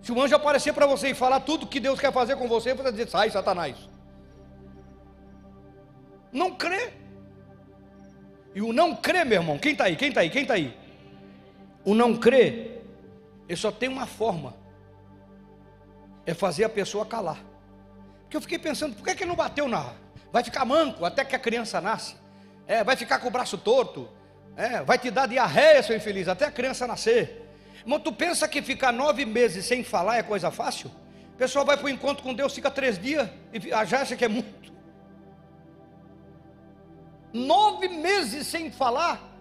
Se o anjo aparecer para você e falar tudo que Deus quer fazer com você, você vai dizer: sai, Satanás. Não crê. E o não crê, meu irmão, quem está aí? Quem está aí? Quem está aí? O não crê, ele só tem uma forma: é fazer a pessoa calar. Porque eu fiquei pensando, por que, que ele não bateu na. Vai ficar manco até que a criança nasce? é, vai ficar com o braço torto, é, vai te dar diarreia, seu infeliz, até a criança nascer. Irmão, tu pensa que ficar nove meses sem falar é coisa fácil? Pessoal vai para o encontro com Deus, fica três dias e já acha que é muito. Nove meses sem falar.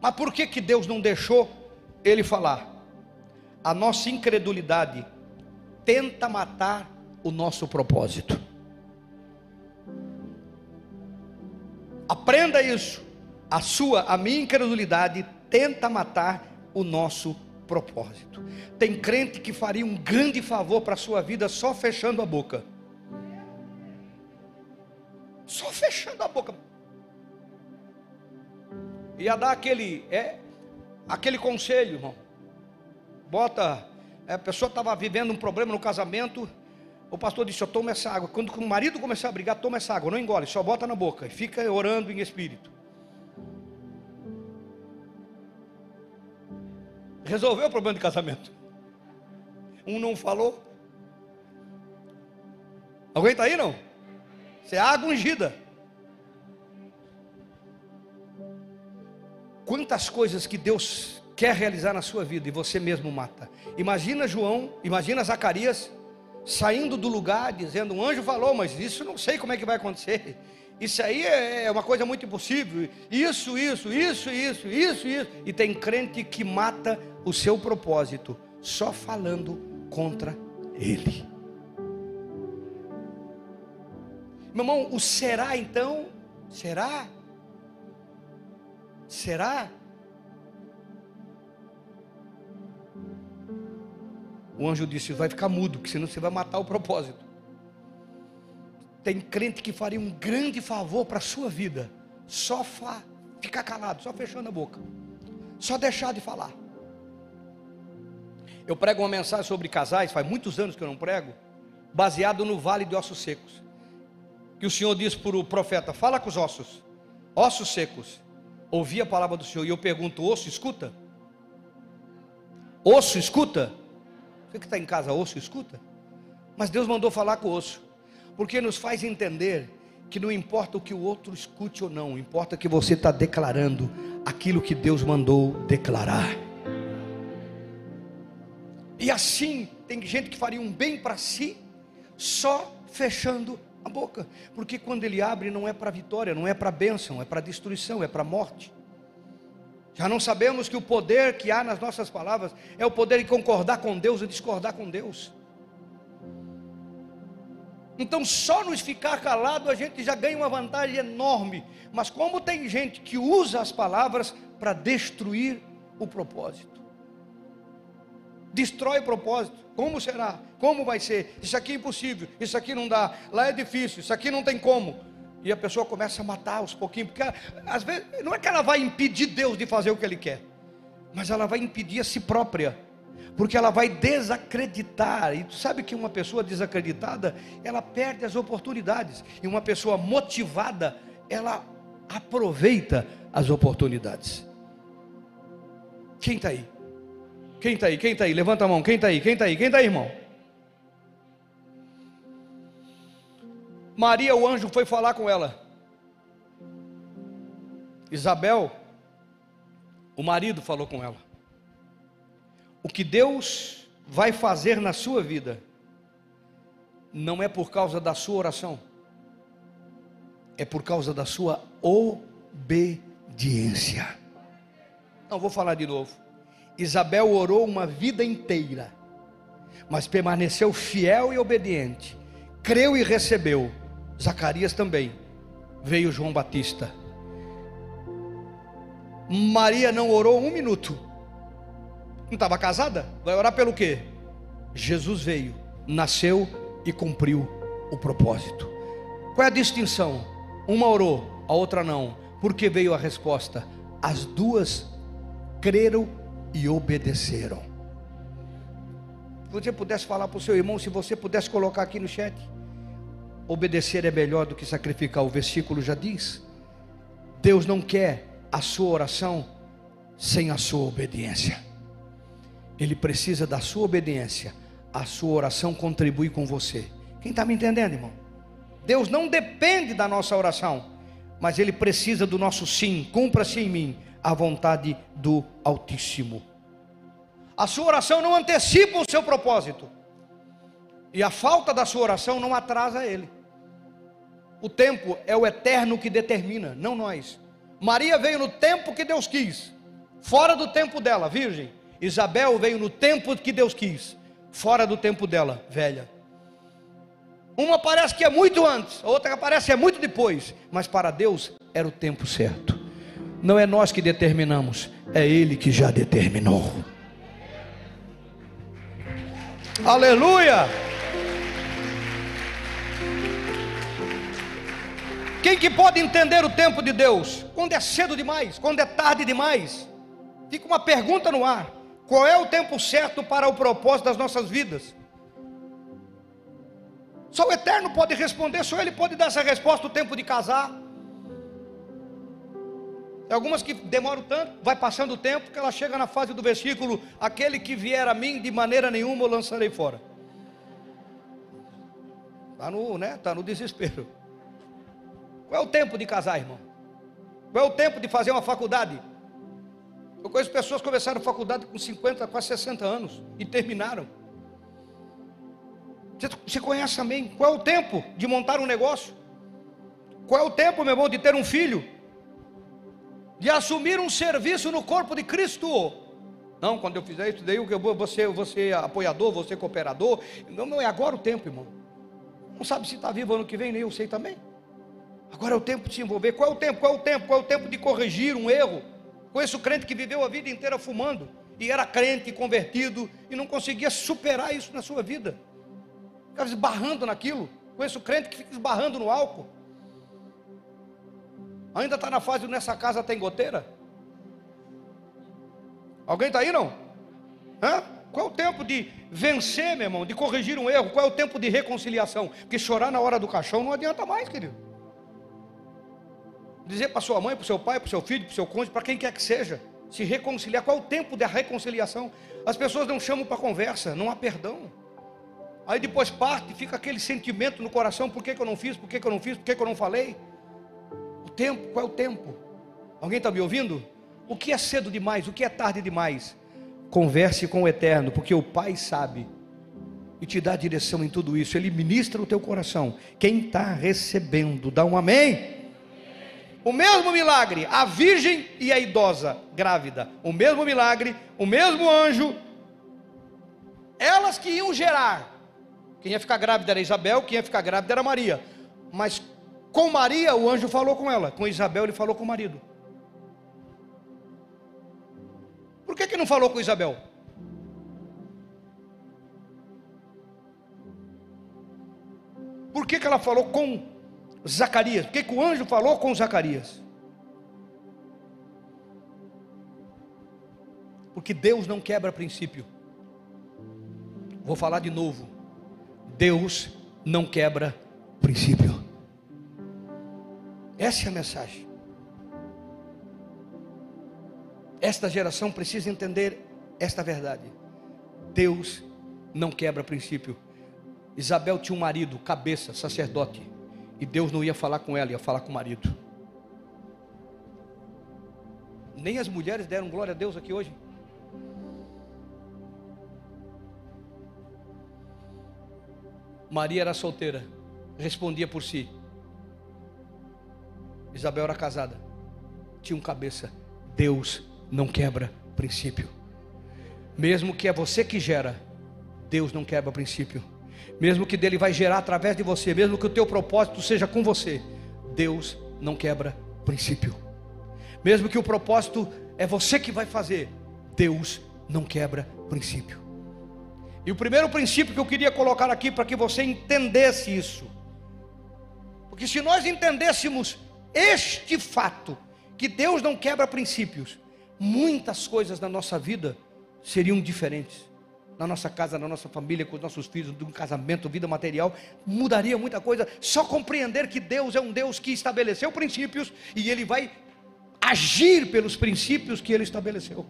Mas por que, que Deus não deixou ele falar? A nossa incredulidade tenta matar o nosso propósito. Aprenda isso. A sua, a minha incredulidade tenta matar o nosso propósito. Tem crente que faria um grande favor para a sua vida só fechando a boca. Só fechando a boca. Ia dar aquele, é, aquele conselho, irmão. Bota, é, a pessoa estava vivendo um problema no casamento, o pastor disse: toma essa água. Quando o marido começar a brigar, toma essa água, não engole, só bota na boca e fica orando em espírito. Resolveu o problema de casamento. Um não falou. Alguém está aí não? Você é água ungida. Quantas coisas que Deus quer realizar na sua vida e você mesmo mata. Imagina João, imagina Zacarias saindo do lugar, dizendo: um anjo falou, mas isso não sei como é que vai acontecer. Isso aí é, é uma coisa muito impossível. Isso, isso, isso, isso, isso, isso. E tem crente que mata o seu propósito só falando contra ele. Meu irmão, o será então? Será? Será? O anjo disse: vai ficar mudo, que senão você vai matar o propósito. Tem crente que faria um grande favor para a sua vida, só fa ficar calado, só fechando a boca, só deixar de falar. Eu prego uma mensagem sobre casais, faz muitos anos que eu não prego, baseado no vale de ossos secos. Que o Senhor diz para o profeta: fala com os ossos. ossos secos, ouvi a palavra do Senhor. E eu pergunto: osso escuta? Osso escuta? Você que está em casa, osso escuta? Mas Deus mandou falar com o osso, porque nos faz entender que não importa o que o outro escute ou não, importa que você está declarando aquilo que Deus mandou declarar. E assim, tem gente que faria um bem para si, só fechando a boca, porque quando ele abre não é para vitória, não é para bênção, é para destruição, é para morte. Já não sabemos que o poder que há nas nossas palavras é o poder de concordar com Deus e discordar com Deus. Então, só nos ficar calado a gente já ganha uma vantagem enorme. Mas, como tem gente que usa as palavras para destruir o propósito, destrói o propósito. Como será? Como vai ser? Isso aqui é impossível, isso aqui não dá, lá é difícil, isso aqui não tem como. E a pessoa começa a matar aos pouquinhos, porque ela, às vezes não é que ela vai impedir Deus de fazer o que ele quer, mas ela vai impedir a si própria, porque ela vai desacreditar. E tu sabe que uma pessoa desacreditada, ela perde as oportunidades, e uma pessoa motivada, ela aproveita as oportunidades. Quem está aí? Quem está aí? Quem está aí? Levanta a mão. Quem está aí? Quem está aí? Quem está aí, irmão? Maria, o anjo, foi falar com ela. Isabel, o marido, falou com ela. O que Deus vai fazer na sua vida, não é por causa da sua oração, é por causa da sua obediência. Não vou falar de novo. Isabel orou uma vida inteira, mas permaneceu fiel e obediente, creu e recebeu Zacarias também. Veio João Batista. Maria não orou um minuto. Não estava casada? Vai orar pelo quê? Jesus veio, nasceu e cumpriu o propósito. Qual é a distinção? Uma orou, a outra não. Porque veio a resposta. As duas creram e obedeceram. Se você pudesse falar para o seu irmão, se você pudesse colocar aqui no chat. Obedecer é melhor do que sacrificar, o versículo já diz. Deus não quer a sua oração sem a sua obediência. Ele precisa da sua obediência. A sua oração contribui com você. Quem está me entendendo, irmão? Deus não depende da nossa oração, mas Ele precisa do nosso sim. Cumpra-se em mim a vontade do Altíssimo. A sua oração não antecipa o seu propósito. E a falta da sua oração não atrasa ele. O tempo é o eterno que determina, não nós. Maria veio no tempo que Deus quis, fora do tempo dela, virgem. Isabel veio no tempo que Deus quis, fora do tempo dela, velha. Uma parece que é muito antes, a outra parece que é muito depois, mas para Deus era o tempo certo. Não é nós que determinamos, é Ele que já determinou. Aleluia! Quem que pode entender o tempo de Deus? Quando é cedo demais, quando é tarde demais. Fica uma pergunta no ar: qual é o tempo certo para o propósito das nossas vidas? Só o Eterno pode responder, só Ele pode dar essa resposta: o tempo de casar. Tem algumas que demoram tanto, vai passando o tempo, que ela chega na fase do versículo: aquele que vier a mim, de maneira nenhuma eu lançarei fora. Está no, né, tá no desespero. Qual é o tempo de casar, irmão? Qual é o tempo de fazer uma faculdade? Eu conheço pessoas que começaram a faculdade com 50, quase 60 anos e terminaram. Você conhece também? Qual é o tempo de montar um negócio? Qual é o tempo, meu irmão, de ter um filho? De assumir um serviço no corpo de Cristo? Não, quando eu fizer isso, daí eu vou eu vou ser apoiador, vou ser cooperador. Não, não é agora o tempo, irmão. Não sabe se está vivo ano que vem, nem eu sei também. Agora é o tempo de se envolver. Qual é o tempo? Qual é o tempo? Qual é o tempo de corrigir um erro? Conheço crente que viveu a vida inteira fumando e era crente, convertido e não conseguia superar isso na sua vida. Ficava esbarrando naquilo. Conheço crente que fica esbarrando no álcool. Ainda está na fase nessa casa tem goteira? Alguém está aí não? Hã? Qual é o tempo de vencer, meu irmão, de corrigir um erro? Qual é o tempo de reconciliação? Porque chorar na hora do caixão não adianta mais, querido. dizer para sua mãe, para seu pai, para seu filho, para seu cônjuge, para quem quer que seja, se reconciliar. Qual é o tempo da reconciliação? As pessoas não chamam para conversa, não há perdão. Aí depois parte, fica aquele sentimento no coração: por que, que eu não fiz, por que, que eu não fiz, por que, que eu não falei? O tempo, qual é o tempo? Alguém está me ouvindo? O que é cedo demais? O que é tarde demais? Converse com o Eterno, porque o Pai sabe e te dá direção em tudo isso. Ele ministra o teu coração. Quem está recebendo, dá um amém. O mesmo milagre, a virgem e a idosa grávida. O mesmo milagre, o mesmo anjo. Elas que iam gerar. Quem ia ficar grávida era Isabel, quem ia ficar grávida era Maria. Mas com Maria, o anjo falou com ela. Com Isabel, ele falou com o marido. Por que, que não falou com Isabel? Por que, que ela falou com Zacarias? Por que, que o anjo falou com Zacarias? Porque Deus não quebra princípio. Vou falar de novo. Deus não quebra princípio. Essa é a mensagem. Esta geração precisa entender esta verdade. Deus não quebra princípio. Isabel tinha um marido, cabeça, sacerdote. E Deus não ia falar com ela, ia falar com o marido. Nem as mulheres deram glória a Deus aqui hoje. Maria era solteira, respondia por si. Isabel era casada, tinha um cabeça. Deus não quebra princípio. Mesmo que é você que gera, Deus não quebra princípio. Mesmo que dele vai gerar através de você, mesmo que o teu propósito seja com você, Deus não quebra princípio. Mesmo que o propósito é você que vai fazer, Deus não quebra princípio. E o primeiro princípio que eu queria colocar aqui para que você entendesse isso, porque se nós entendêssemos este fato, que Deus não quebra princípios, muitas coisas na nossa vida seriam diferentes. Na nossa casa, na nossa família, com os nossos filhos, um casamento, vida material, mudaria muita coisa. Só compreender que Deus é um Deus que estabeleceu princípios e Ele vai agir pelos princípios que Ele estabeleceu.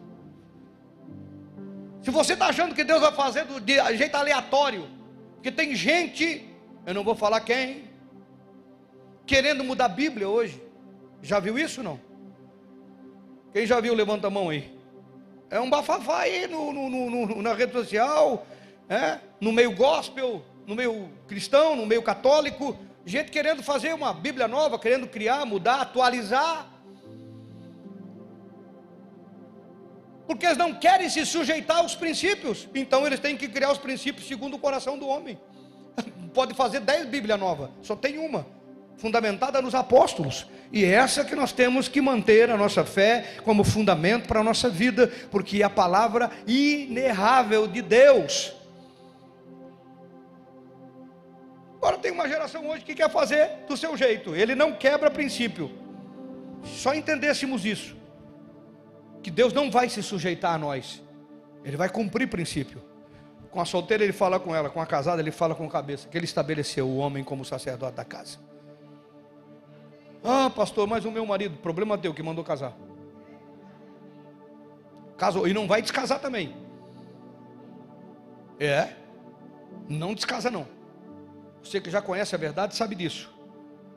Se você está achando que Deus vai fazer de jeito aleatório, porque tem gente, eu não vou falar quem, querendo mudar a Bíblia hoje. Já viu isso não? Quem já viu, levanta a mão aí. É um bafafá aí no, no, no, na rede social, é? no meio gospel, no meio cristão, no meio católico. Gente querendo fazer uma Bíblia nova, querendo criar, mudar, atualizar. Porque eles não querem se sujeitar aos princípios. Então eles têm que criar os princípios segundo o coração do homem. *laughs* Pode fazer dez Bíblia nova, só tem uma fundamentada nos apóstolos. E é essa que nós temos que manter a nossa fé como fundamento para a nossa vida, porque é a palavra inerrável de Deus. Agora tem uma geração hoje que quer fazer do seu jeito, ele não quebra princípio. Só entendêssemos isso, que Deus não vai se sujeitar a nós, ele vai cumprir princípio. Com a solteira ele fala com ela, com a casada ele fala com a cabeça, que ele estabeleceu o homem como sacerdote da casa. Ah, pastor, mas o meu marido, problema teu que mandou casar. Casou e não vai descasar também. É, não descasa não. Você que já conhece a verdade sabe disso.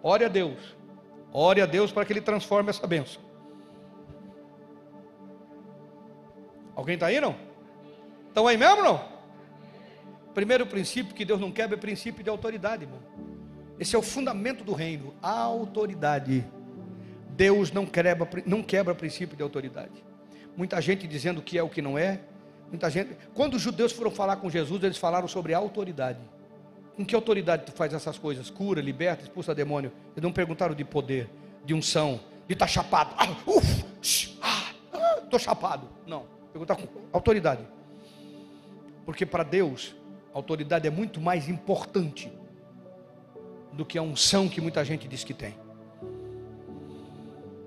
Ore a Deus. Ore a Deus para que Ele transforme essa bênção. Alguém está aí não? Estão aí mesmo não? Primeiro princípio que Deus não quebra é princípio de autoridade, irmão. Esse é o fundamento do reino, a autoridade. Deus não quebra, não quebra princípio de autoridade. Muita gente dizendo que é o que não é. Muita gente. Quando os judeus foram falar com Jesus, eles falaram sobre autoridade. Com que autoridade tu faz essas coisas? Cura, liberta, expulsa demônio. Eles não perguntaram de poder, de unção, de estar tá chapado. Ah, uf, ah, estou chapado. Não. Perguntar com autoridade. Porque para Deus, autoridade é muito mais importante do que a unção que muita gente diz que tem.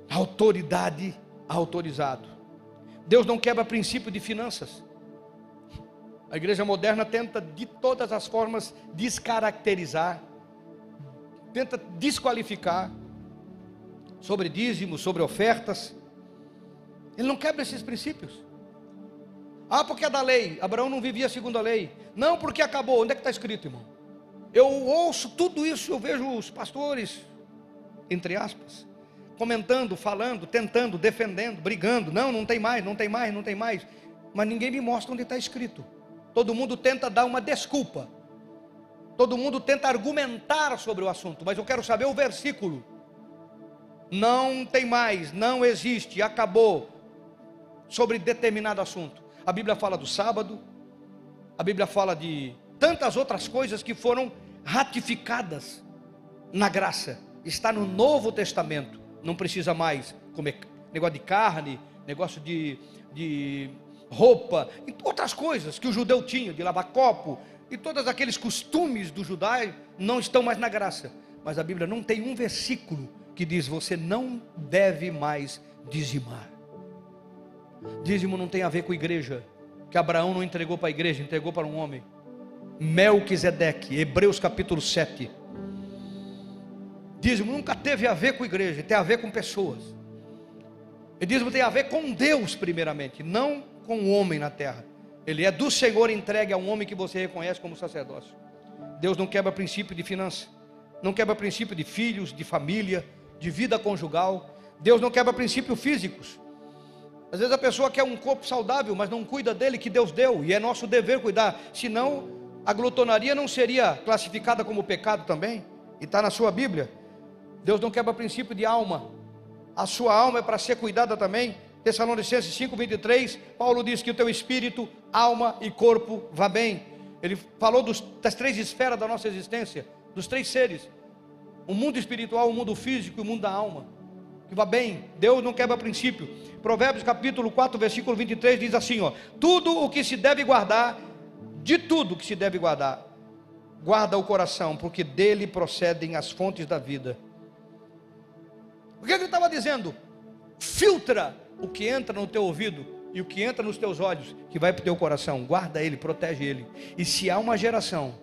Autoridade autorizado. Deus não quebra princípio de finanças. A igreja moderna tenta de todas as formas descaracterizar, tenta desqualificar sobre dízimos, sobre ofertas. Ele não quebra esses princípios. Ah, porque é da lei. Abraão não vivia segundo a lei. Não, porque acabou. Onde é que está escrito, irmão? Eu ouço tudo isso, eu vejo os pastores, entre aspas, comentando, falando, tentando, defendendo, brigando. Não, não tem mais, não tem mais, não tem mais. Mas ninguém me mostra onde está escrito. Todo mundo tenta dar uma desculpa. Todo mundo tenta argumentar sobre o assunto, mas eu quero saber o versículo. Não tem mais, não existe, acabou sobre determinado assunto. A Bíblia fala do sábado, a Bíblia fala de tantas outras coisas que foram ratificadas na graça. Está no Novo Testamento. Não precisa mais comer negócio de carne, negócio de, de roupa, outras coisas que o judeu tinha, de lavar copo, e todos aqueles costumes do judeu não estão mais na graça. Mas a Bíblia não tem um versículo que diz: você não deve mais dizimar. Dízimo não tem a ver com igreja, que Abraão não entregou para a igreja, entregou para um homem. Melquisedeque, Hebreus capítulo 7. Dízimo nunca teve a ver com igreja, tem a ver com pessoas. E dízimo tem a ver com Deus, primeiramente, não com o homem na terra. Ele é do Senhor entregue a um homem que você reconhece como sacerdócio. Deus não quebra princípio de finança, não quebra princípio de filhos, de família, de vida conjugal. Deus não quebra princípios físicos. Às vezes a pessoa quer um corpo saudável, mas não cuida dele que Deus deu, e é nosso dever cuidar. Senão, a glutonaria não seria classificada como pecado também, e está na sua Bíblia. Deus não quebra princípio de alma, a sua alma é para ser cuidada também. Tessalonicenses 5,23, Paulo diz que o teu espírito, alma e corpo vá bem. Ele falou dos, das três esferas da nossa existência, dos três seres: o mundo espiritual, o mundo físico e o mundo da alma. Que vá bem, Deus não quebra princípio. Provérbios capítulo 4, versículo 23 diz assim: ó, tudo o que se deve guardar, de tudo que se deve guardar, guarda o coração, porque dele procedem as fontes da vida. O que ele estava dizendo? Filtra o que entra no teu ouvido e o que entra nos teus olhos, que vai para o teu coração. Guarda ele, protege ele. E se há uma geração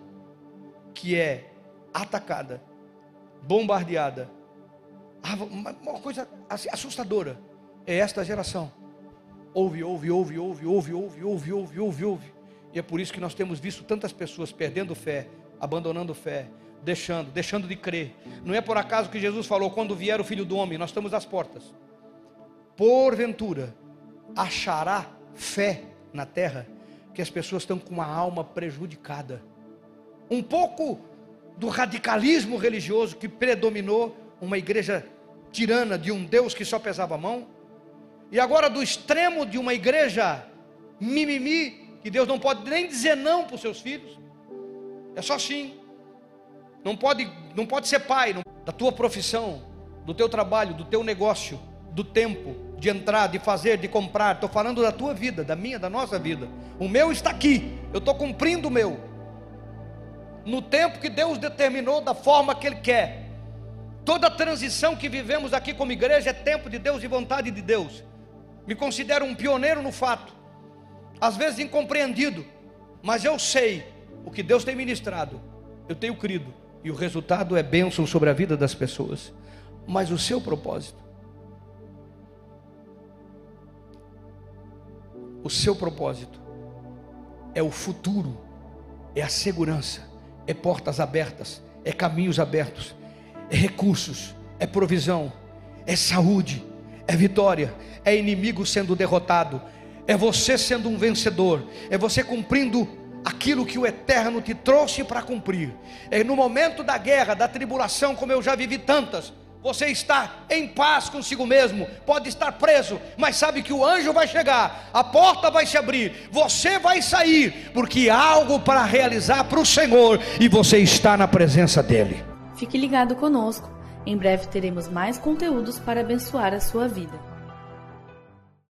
que é atacada, bombardeada, uma coisa assustadora, é esta geração. Ouve, ouve, ouve, ouve, ouve, ouve, ouve, ouve, ouve, ouve. E é por isso que nós temos visto tantas pessoas perdendo fé, abandonando fé, deixando, deixando de crer. Não é por acaso que Jesus falou: quando vier o filho do homem, nós estamos às portas. Porventura, achará fé na terra, que as pessoas estão com a alma prejudicada. Um pouco do radicalismo religioso que predominou uma igreja tirana de um Deus que só pesava a mão, e agora do extremo de uma igreja mimimi, que Deus não pode nem dizer não para os seus filhos, é só sim. Não pode, não pode ser pai não, da tua profissão, do teu trabalho, do teu negócio, do tempo, de entrar, de fazer, de comprar. Estou falando da tua vida, da minha, da nossa vida. O meu está aqui. Eu estou cumprindo o meu. No tempo que Deus determinou, da forma que Ele quer. Toda transição que vivemos aqui como igreja é tempo de Deus e vontade de Deus. Me considero um pioneiro no fato, às vezes incompreendido, mas eu sei o que Deus tem ministrado, eu tenho crido, e o resultado é bênção sobre a vida das pessoas. Mas o seu propósito, o seu propósito é o futuro, é a segurança, é portas abertas, é caminhos abertos é recursos, é provisão, é saúde, é vitória, é inimigo sendo derrotado, é você sendo um vencedor, é você cumprindo aquilo que o Eterno te trouxe para cumprir. É no momento da guerra, da tribulação, como eu já vivi tantas, você está em paz consigo mesmo, pode estar preso, mas sabe que o anjo vai chegar, a porta vai se abrir, você vai sair, porque há algo para realizar para o Senhor e você está na presença dEle. Fique ligado conosco. Em breve teremos mais conteúdos para abençoar a sua vida.